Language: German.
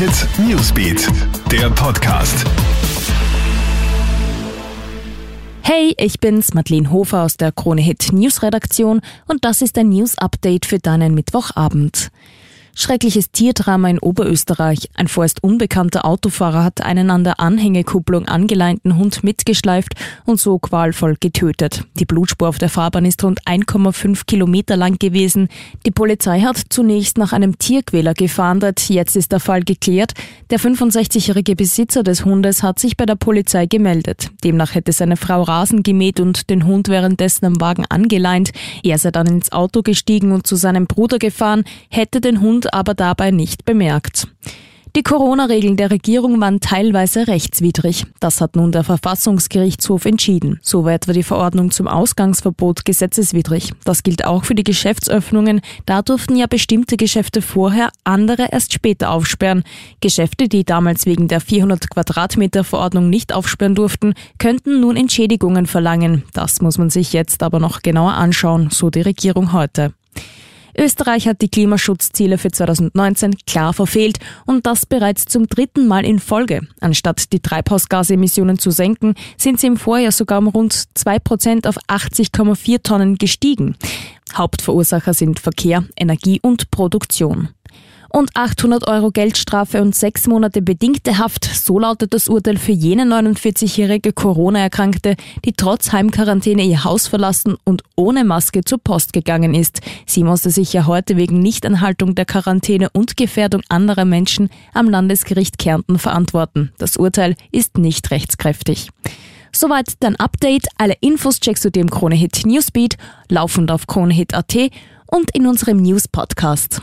Hit Newsbeat, der Podcast. Hey, ich bin's, Madeleine Hofer aus der Krone Hit News Redaktion und das ist ein News Update für deinen Mittwochabend. Schreckliches Tierdrama in Oberösterreich. Ein vorerst unbekannter Autofahrer hat einen an der Anhängekupplung angeleinten Hund mitgeschleift und so qualvoll getötet. Die Blutspur auf der Fahrbahn ist rund 1,5 Kilometer lang gewesen. Die Polizei hat zunächst nach einem Tierquäler gefahndet. Jetzt ist der Fall geklärt. Der 65-jährige Besitzer des Hundes hat sich bei der Polizei gemeldet. Demnach hätte seine Frau Rasen gemäht und den Hund währenddessen am Wagen angeleint. Er sei dann ins Auto gestiegen und zu seinem Bruder gefahren, hätte den Hund Bund aber dabei nicht bemerkt. Die Corona-Regeln der Regierung waren teilweise rechtswidrig. Das hat nun der Verfassungsgerichtshof entschieden. So war etwa die Verordnung zum Ausgangsverbot gesetzeswidrig. Das gilt auch für die Geschäftsöffnungen. Da durften ja bestimmte Geschäfte vorher, andere erst später aufsperren. Geschäfte, die damals wegen der 400 Quadratmeter Verordnung nicht aufsperren durften, könnten nun Entschädigungen verlangen. Das muss man sich jetzt aber noch genauer anschauen, so die Regierung heute. Österreich hat die Klimaschutzziele für 2019 klar verfehlt und das bereits zum dritten Mal in Folge. Anstatt die Treibhausgasemissionen zu senken, sind sie im Vorjahr sogar um rund 2 Prozent auf 80,4 Tonnen gestiegen. Hauptverursacher sind Verkehr, Energie und Produktion und 800 Euro Geldstrafe und sechs Monate bedingte Haft. So lautet das Urteil für jene 49-jährige Corona-Erkrankte, die trotz Heimquarantäne ihr Haus verlassen und ohne Maske zur Post gegangen ist. Sie musste sich ja heute wegen Nichtanhaltung der Quarantäne und Gefährdung anderer Menschen am Landesgericht Kärnten verantworten. Das Urteil ist nicht rechtskräftig. Soweit dein Update. Alle Infos checkst du im Kronehit Newsbeat, laufend auf kronehit.at und in unserem News Podcast.